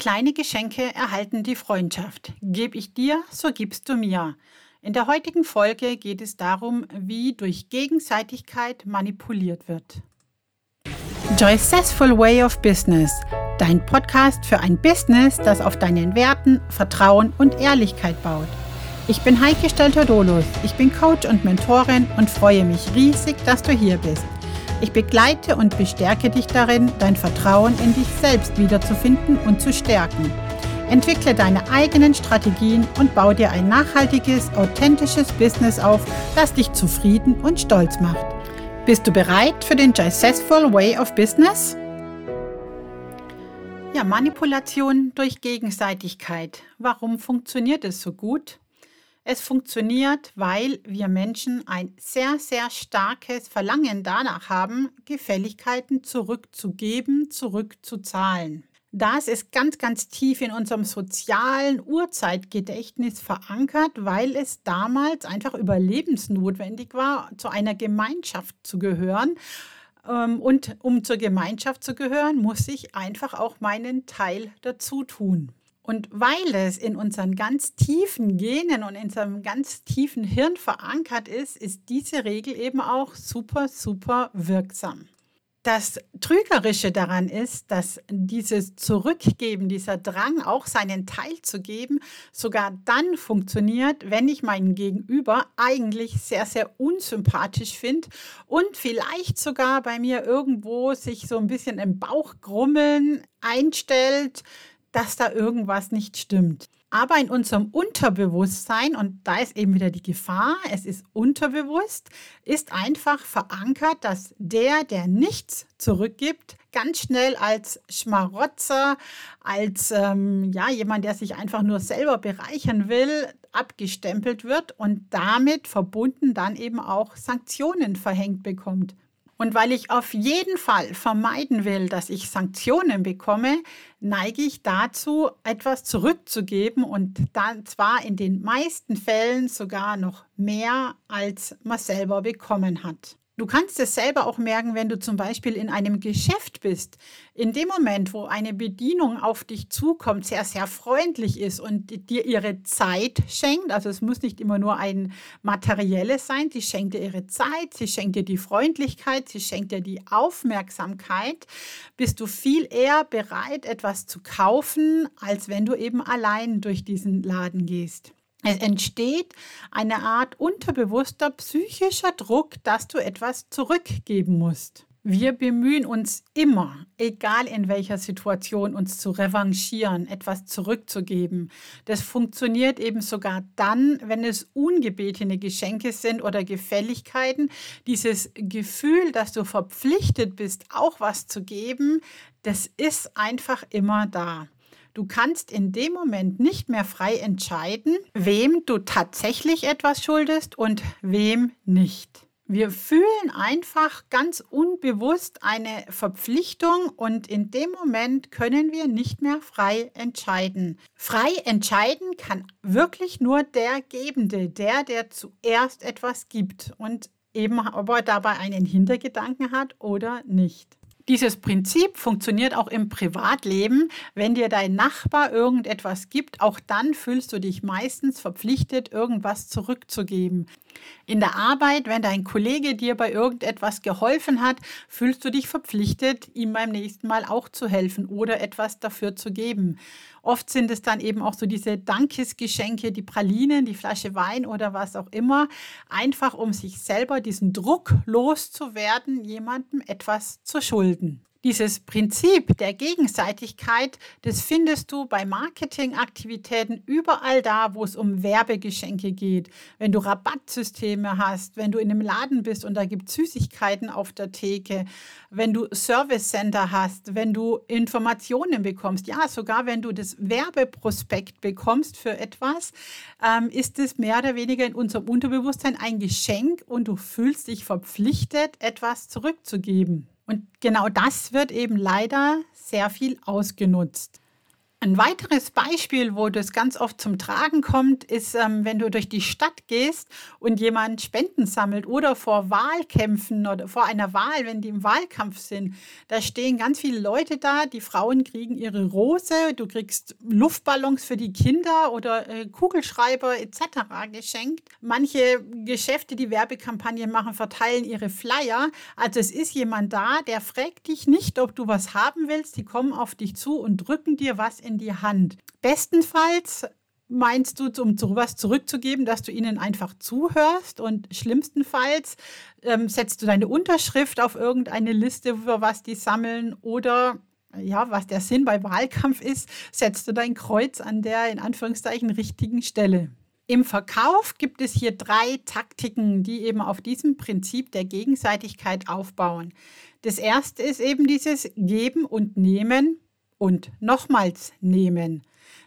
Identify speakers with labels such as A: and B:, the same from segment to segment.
A: Kleine Geschenke erhalten die Freundschaft. Geb ich dir, so gibst du mir. In der heutigen Folge geht es darum, wie durch Gegenseitigkeit manipuliert wird. Joycessful Way of Business, dein Podcast für ein Business, das auf deinen Werten, Vertrauen und Ehrlichkeit baut. Ich bin Heike Stelter-Dolus, ich bin Coach und Mentorin und freue mich riesig, dass du hier bist. Ich begleite und bestärke dich darin, dein Vertrauen in dich selbst wiederzufinden und zu stärken. Entwickle deine eigenen Strategien und baue dir ein nachhaltiges, authentisches Business auf, das dich zufrieden und stolz macht. Bist du bereit für den Successful Way of Business? Ja, Manipulation durch Gegenseitigkeit. Warum funktioniert es so gut? Es funktioniert, weil wir Menschen ein sehr, sehr starkes Verlangen danach haben, Gefälligkeiten zurückzugeben, zurückzuzahlen. Das ist ganz, ganz tief in unserem sozialen Urzeitgedächtnis verankert, weil es damals einfach überlebensnotwendig war, zu einer Gemeinschaft zu gehören. Ähm, und um zur Gemeinschaft zu gehören, muss ich einfach auch meinen Teil dazu tun. Und weil es in unseren ganz tiefen Genen und in unserem ganz tiefen Hirn verankert ist, ist diese Regel eben auch super, super wirksam. Das Trügerische daran ist, dass dieses Zurückgeben, dieser Drang, auch seinen Teil zu geben, sogar dann funktioniert, wenn ich meinen Gegenüber eigentlich sehr, sehr unsympathisch finde und vielleicht sogar bei mir irgendwo sich so ein bisschen im Bauch grummeln einstellt, dass da irgendwas nicht stimmt. Aber in unserem Unterbewusstsein, und da ist eben wieder die Gefahr, es ist unterbewusst, ist einfach verankert, dass der, der nichts zurückgibt, ganz schnell als Schmarotzer, als ähm, ja, jemand, der sich einfach nur selber bereichern will, abgestempelt wird und damit verbunden dann eben auch Sanktionen verhängt bekommt. Und weil ich auf jeden Fall vermeiden will, dass ich Sanktionen bekomme, neige ich dazu, etwas zurückzugeben und dann zwar in den meisten Fällen sogar noch mehr, als man selber bekommen hat. Du kannst es selber auch merken, wenn du zum Beispiel in einem Geschäft bist. In dem Moment, wo eine Bedienung auf dich zukommt, sehr, sehr freundlich ist und dir ihre Zeit schenkt, also es muss nicht immer nur ein materielles sein, sie schenkt dir ihre Zeit, sie schenkt dir die Freundlichkeit, sie schenkt dir die Aufmerksamkeit, bist du viel eher bereit, etwas zu kaufen, als wenn du eben allein durch diesen Laden gehst. Es entsteht eine Art unterbewusster psychischer Druck, dass du etwas zurückgeben musst. Wir bemühen uns immer, egal in welcher Situation, uns zu revanchieren, etwas zurückzugeben. Das funktioniert eben sogar dann, wenn es ungebetene Geschenke sind oder Gefälligkeiten. Dieses Gefühl, dass du verpflichtet bist, auch was zu geben, das ist einfach immer da. Du kannst in dem Moment nicht mehr frei entscheiden, wem du tatsächlich etwas schuldest und wem nicht. Wir fühlen einfach ganz unbewusst eine Verpflichtung und in dem Moment können wir nicht mehr frei entscheiden. Frei entscheiden kann wirklich nur der Gebende, der, der zuerst etwas gibt und eben ob er dabei einen Hintergedanken hat oder nicht. Dieses Prinzip funktioniert auch im Privatleben. Wenn dir dein Nachbar irgendetwas gibt, auch dann fühlst du dich meistens verpflichtet, irgendwas zurückzugeben. In der Arbeit, wenn dein Kollege dir bei irgendetwas geholfen hat, fühlst du dich verpflichtet, ihm beim nächsten Mal auch zu helfen oder etwas dafür zu geben. Oft sind es dann eben auch so diese Dankesgeschenke, die Pralinen, die Flasche Wein oder was auch immer, einfach um sich selber diesen Druck loszuwerden, jemandem etwas zu schulden. Dieses Prinzip der Gegenseitigkeit, das findest du bei Marketingaktivitäten überall da, wo es um Werbegeschenke geht. Wenn du Rabattsysteme hast, wenn du in einem Laden bist und da gibt es Süßigkeiten auf der Theke, wenn du Service Center hast, wenn du Informationen bekommst, ja, sogar wenn du das Werbeprospekt bekommst für etwas, ähm, ist es mehr oder weniger in unserem Unterbewusstsein ein Geschenk und du fühlst dich verpflichtet, etwas zurückzugeben. Und genau das wird eben leider sehr viel ausgenutzt. Ein weiteres Beispiel, wo das ganz oft zum Tragen kommt, ist, ähm, wenn du durch die Stadt gehst und jemand Spenden sammelt oder vor Wahlkämpfen oder vor einer Wahl, wenn die im Wahlkampf sind. Da stehen ganz viele Leute da, die Frauen kriegen ihre Rose, du kriegst Luftballons für die Kinder oder äh, Kugelschreiber etc. geschenkt. Manche Geschäfte, die Werbekampagnen machen, verteilen ihre Flyer. Also es ist jemand da, der fragt dich nicht, ob du was haben willst. Die kommen auf dich zu und drücken dir was in in die Hand. Bestenfalls meinst du, um sowas zurückzugeben, dass du ihnen einfach zuhörst und schlimmstenfalls ähm, setzt du deine Unterschrift auf irgendeine Liste, über was die sammeln oder ja, was der Sinn bei Wahlkampf ist, setzt du dein Kreuz an der in Anführungszeichen richtigen Stelle. Im Verkauf gibt es hier drei Taktiken, die eben auf diesem Prinzip der Gegenseitigkeit aufbauen. Das erste ist eben dieses Geben und Nehmen und nochmals nehmen.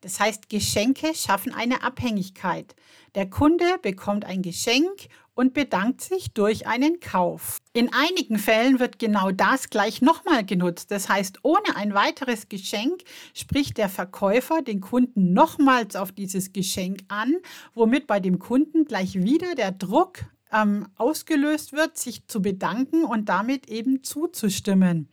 A: Das heißt, Geschenke schaffen eine Abhängigkeit. Der Kunde bekommt ein Geschenk und bedankt sich durch einen Kauf. In einigen Fällen wird genau das gleich nochmal genutzt. Das heißt, ohne ein weiteres Geschenk spricht der Verkäufer den Kunden nochmals auf dieses Geschenk an, womit bei dem Kunden gleich wieder der Druck ähm, ausgelöst wird, sich zu bedanken und damit eben zuzustimmen.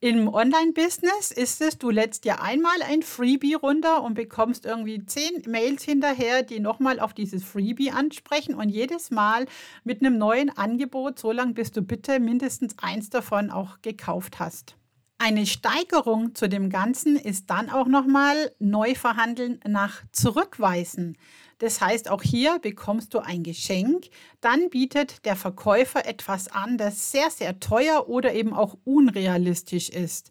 A: Im Online-Business ist es, du lädst dir einmal ein Freebie runter und bekommst irgendwie zehn Mails hinterher, die nochmal auf dieses Freebie ansprechen und jedes Mal mit einem neuen Angebot, so lange bis du bitte mindestens eins davon auch gekauft hast. Eine Steigerung zu dem Ganzen ist dann auch nochmal Neuverhandeln nach Zurückweisen. Das heißt, auch hier bekommst du ein Geschenk. Dann bietet der Verkäufer etwas an, das sehr, sehr teuer oder eben auch unrealistisch ist.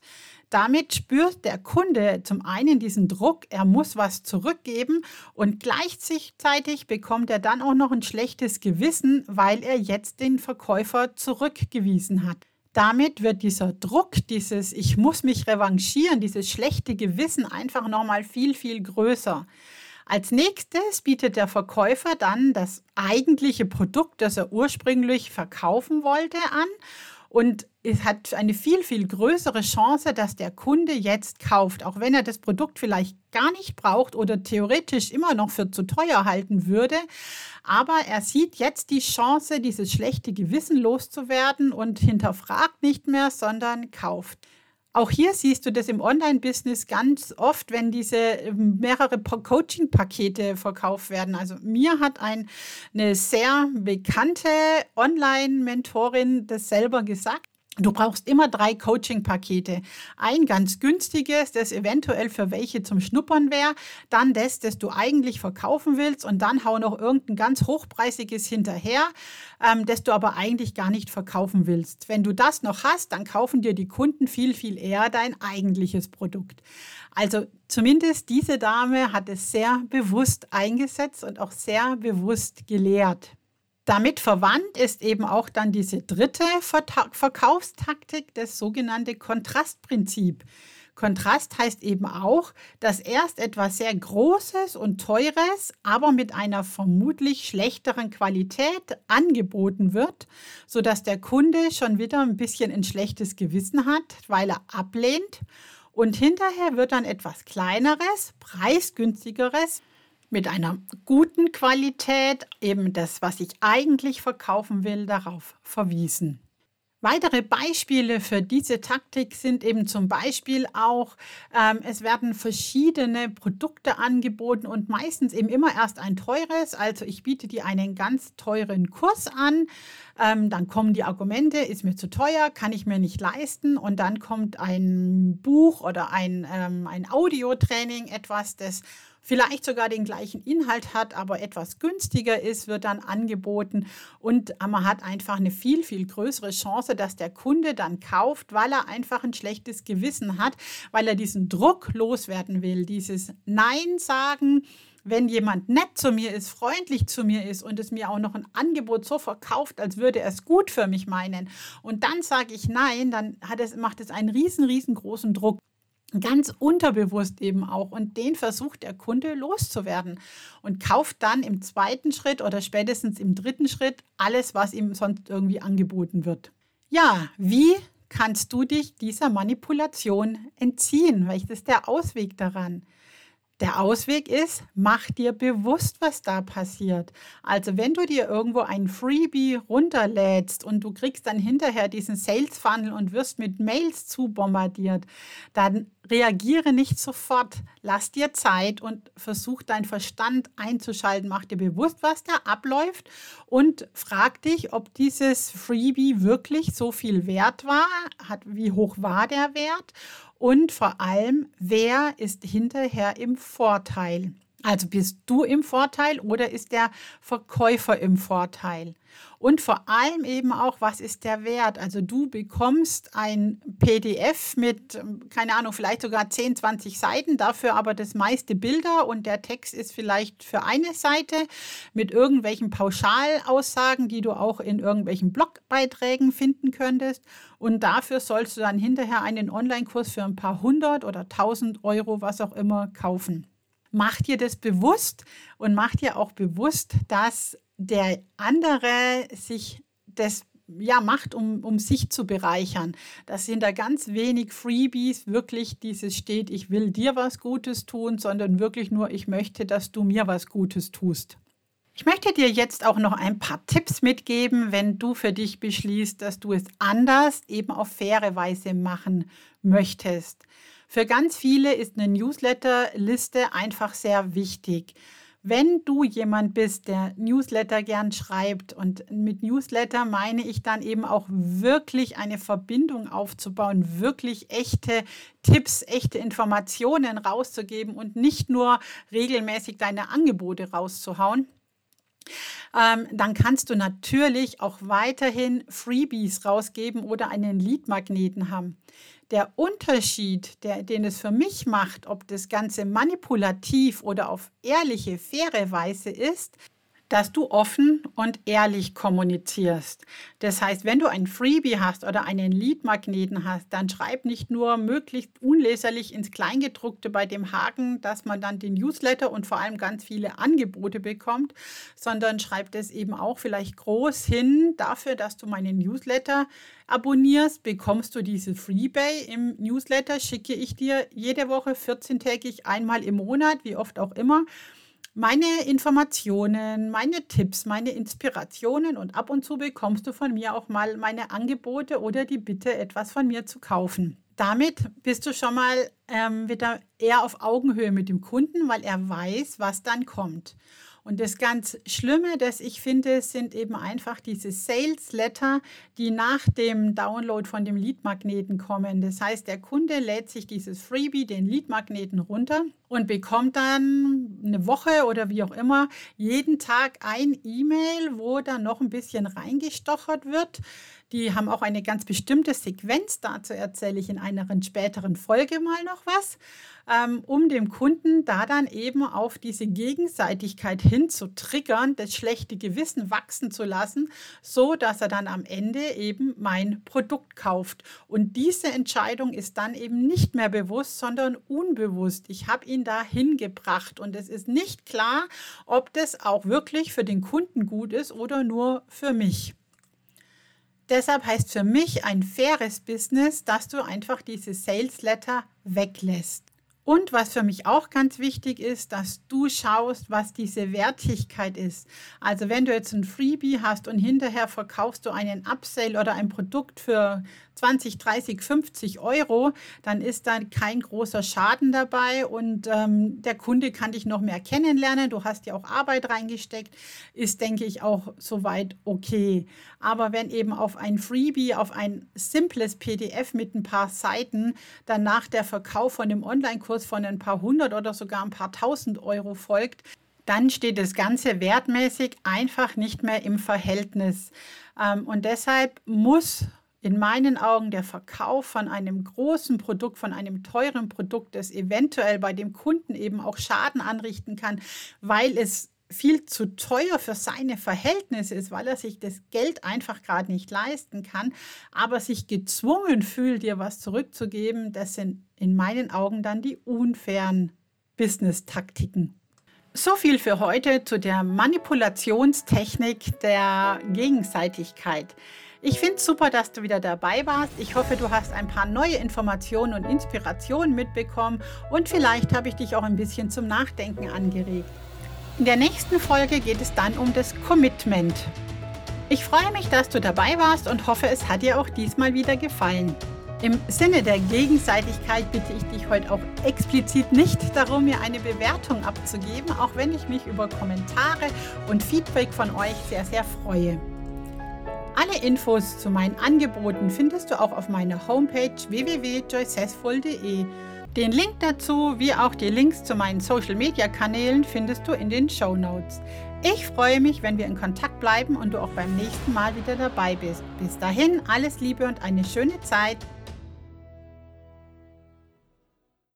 A: Damit spürt der Kunde zum einen diesen Druck, er muss was zurückgeben und gleichzeitig bekommt er dann auch noch ein schlechtes Gewissen, weil er jetzt den Verkäufer zurückgewiesen hat. Damit wird dieser Druck, dieses Ich muss mich revanchieren, dieses schlechte Gewissen einfach nochmal viel, viel größer. Als nächstes bietet der Verkäufer dann das eigentliche Produkt, das er ursprünglich verkaufen wollte, an. Und es hat eine viel, viel größere Chance, dass der Kunde jetzt kauft, auch wenn er das Produkt vielleicht gar nicht braucht oder theoretisch immer noch für zu teuer halten würde. Aber er sieht jetzt die Chance, dieses schlechte Gewissen loszuwerden und hinterfragt nicht mehr, sondern kauft. Auch hier siehst du das im Online-Business ganz oft, wenn diese ähm, mehrere Coaching-Pakete verkauft werden. Also mir hat ein, eine sehr bekannte Online-Mentorin das selber gesagt. Du brauchst immer drei Coaching-Pakete. Ein ganz günstiges, das eventuell für welche zum Schnuppern wäre, dann das, das du eigentlich verkaufen willst und dann hau noch irgendein ganz hochpreisiges hinterher, ähm, das du aber eigentlich gar nicht verkaufen willst. Wenn du das noch hast, dann kaufen dir die Kunden viel, viel eher dein eigentliches Produkt. Also zumindest diese Dame hat es sehr bewusst eingesetzt und auch sehr bewusst gelehrt. Damit verwandt ist eben auch dann diese dritte Verkaufstaktik, das sogenannte Kontrastprinzip. Kontrast heißt eben auch, dass erst etwas sehr Großes und Teures, aber mit einer vermutlich schlechteren Qualität angeboten wird, sodass der Kunde schon wieder ein bisschen ein schlechtes Gewissen hat, weil er ablehnt. Und hinterher wird dann etwas Kleineres, preisgünstigeres mit einer guten Qualität, eben das, was ich eigentlich verkaufen will, darauf verwiesen. Weitere Beispiele für diese Taktik sind eben zum Beispiel auch, ähm, es werden verschiedene Produkte angeboten und meistens eben immer erst ein teures. Also ich biete dir einen ganz teuren Kurs an, ähm, dann kommen die Argumente, ist mir zu teuer, kann ich mir nicht leisten und dann kommt ein Buch oder ein, ähm, ein Audiotraining, etwas, das vielleicht sogar den gleichen Inhalt hat, aber etwas günstiger ist, wird dann angeboten. Und man hat einfach eine viel, viel größere Chance, dass der Kunde dann kauft, weil er einfach ein schlechtes Gewissen hat, weil er diesen Druck loswerden will, dieses Nein sagen, wenn jemand nett zu mir ist, freundlich zu mir ist und es mir auch noch ein Angebot so verkauft, als würde er es gut für mich meinen. Und dann sage ich nein, dann es, macht es einen riesen, riesengroßen Druck ganz unterbewusst eben auch. Und den versucht der Kunde loszuwerden und kauft dann im zweiten Schritt oder spätestens im dritten Schritt alles, was ihm sonst irgendwie angeboten wird. Ja, wie kannst du dich dieser Manipulation entziehen, das ist der Ausweg daran. Der Ausweg ist, mach dir bewusst, was da passiert. Also wenn du dir irgendwo ein Freebie runterlädst und du kriegst dann hinterher diesen Sales Funnel und wirst mit Mails zu bombardiert, dann reagiere nicht sofort. Lass dir Zeit und versuch deinen Verstand einzuschalten. Mach dir bewusst, was da abläuft und frag dich, ob dieses Freebie wirklich so viel wert war, hat, wie hoch war der Wert und vor allem, wer ist hinterher im Vorteil? Also bist du im Vorteil oder ist der Verkäufer im Vorteil? Und vor allem eben auch, was ist der Wert? Also du bekommst ein PDF mit, keine Ahnung, vielleicht sogar 10, 20 Seiten, dafür aber das meiste Bilder und der Text ist vielleicht für eine Seite mit irgendwelchen Pauschalaussagen, die du auch in irgendwelchen Blogbeiträgen finden könntest. Und dafür sollst du dann hinterher einen Online-Kurs für ein paar hundert oder tausend Euro, was auch immer, kaufen. Mach dir das bewusst und mach dir auch bewusst, dass der andere sich das ja, macht, um, um sich zu bereichern. Das sind da ganz wenig Freebies, wirklich dieses steht, ich will dir was Gutes tun, sondern wirklich nur, ich möchte, dass du mir was Gutes tust. Ich möchte dir jetzt auch noch ein paar Tipps mitgeben, wenn du für dich beschließt, dass du es anders, eben auf faire Weise machen möchtest. Für ganz viele ist eine Newsletterliste einfach sehr wichtig. Wenn du jemand bist, der Newsletter gern schreibt und mit Newsletter meine ich dann eben auch wirklich eine Verbindung aufzubauen, wirklich echte Tipps, echte Informationen rauszugeben und nicht nur regelmäßig deine Angebote rauszuhauen, ähm, dann kannst du natürlich auch weiterhin Freebies rausgeben oder einen Leadmagneten haben. Der Unterschied, der, den es für mich macht, ob das Ganze manipulativ oder auf ehrliche, faire Weise ist, dass du offen und ehrlich kommunizierst. Das heißt, wenn du ein Freebie hast oder einen Leadmagneten hast, dann schreib nicht nur möglichst unleserlich ins Kleingedruckte bei dem Haken, dass man dann den Newsletter und vor allem ganz viele Angebote bekommt, sondern schreib das eben auch vielleicht groß hin dafür, dass du meinen Newsletter abonnierst, bekommst du diese Freebay im Newsletter, schicke ich dir jede Woche 14-tägig einmal im Monat, wie oft auch immer meine Informationen, meine Tipps, meine Inspirationen und ab und zu bekommst du von mir auch mal meine Angebote oder die Bitte, etwas von mir zu kaufen. Damit bist du schon mal ähm, wieder eher auf Augenhöhe mit dem Kunden, weil er weiß, was dann kommt. Und das ganz Schlimme, das ich finde, sind eben einfach diese Sales Letter, die nach dem Download von dem Lead-Magneten kommen. Das heißt, der Kunde lädt sich dieses Freebie, den Lead-Magneten runter und bekommt dann eine Woche oder wie auch immer jeden Tag ein E-Mail, wo dann noch ein bisschen reingestochert wird. Die haben auch eine ganz bestimmte Sequenz. Dazu erzähle ich in einer späteren Folge mal noch was. Ähm, um dem Kunden da dann eben auf diese Gegenseitigkeit hin zu triggern, das schlechte Gewissen wachsen zu lassen, so dass er dann am Ende eben mein Produkt kauft. Und diese Entscheidung ist dann eben nicht mehr bewusst, sondern unbewusst. Ich habe ihn da hingebracht und es ist nicht klar, ob das auch wirklich für den Kunden gut ist oder nur für mich. Deshalb heißt für mich ein faires Business, dass du einfach diese Sales Letter weglässt. Und was für mich auch ganz wichtig ist, dass du schaust, was diese Wertigkeit ist. Also wenn du jetzt ein Freebie hast und hinterher verkaufst du einen Upsale oder ein Produkt für 20, 30, 50 Euro, dann ist da kein großer Schaden dabei und ähm, der Kunde kann dich noch mehr kennenlernen. Du hast ja auch Arbeit reingesteckt, ist, denke ich, auch soweit okay. Aber wenn eben auf ein Freebie, auf ein simples PDF mit ein paar Seiten, danach der Verkauf von dem Online-Kurs von ein paar hundert oder sogar ein paar tausend Euro folgt, dann steht das Ganze wertmäßig einfach nicht mehr im Verhältnis. Ähm, und deshalb muss in meinen Augen der Verkauf von einem großen Produkt, von einem teuren Produkt, das eventuell bei dem Kunden eben auch Schaden anrichten kann, weil es viel zu teuer für seine Verhältnisse ist, weil er sich das Geld einfach gerade nicht leisten kann, aber sich gezwungen fühlt, dir was zurückzugeben, das sind in meinen Augen dann die unfairen Business-Taktiken. So viel für heute zu der Manipulationstechnik der Gegenseitigkeit. Ich finde es super, dass du wieder dabei warst. Ich hoffe, du hast ein paar neue Informationen und Inspirationen mitbekommen und vielleicht habe ich dich auch ein bisschen zum Nachdenken angeregt. In der nächsten Folge geht es dann um das Commitment. Ich freue mich, dass du dabei warst und hoffe, es hat dir auch diesmal wieder gefallen. Im Sinne der Gegenseitigkeit bitte ich dich heute auch explizit nicht darum, mir eine Bewertung abzugeben, auch wenn ich mich über Kommentare und Feedback von euch sehr, sehr freue. Alle Infos zu meinen Angeboten findest du auch auf meiner Homepage www.joycessful.de. Den Link dazu, wie auch die Links zu meinen Social-Media-Kanälen findest du in den Show Notes. Ich freue mich, wenn wir in Kontakt bleiben und du auch beim nächsten Mal wieder dabei bist. Bis dahin, alles Liebe und eine schöne Zeit.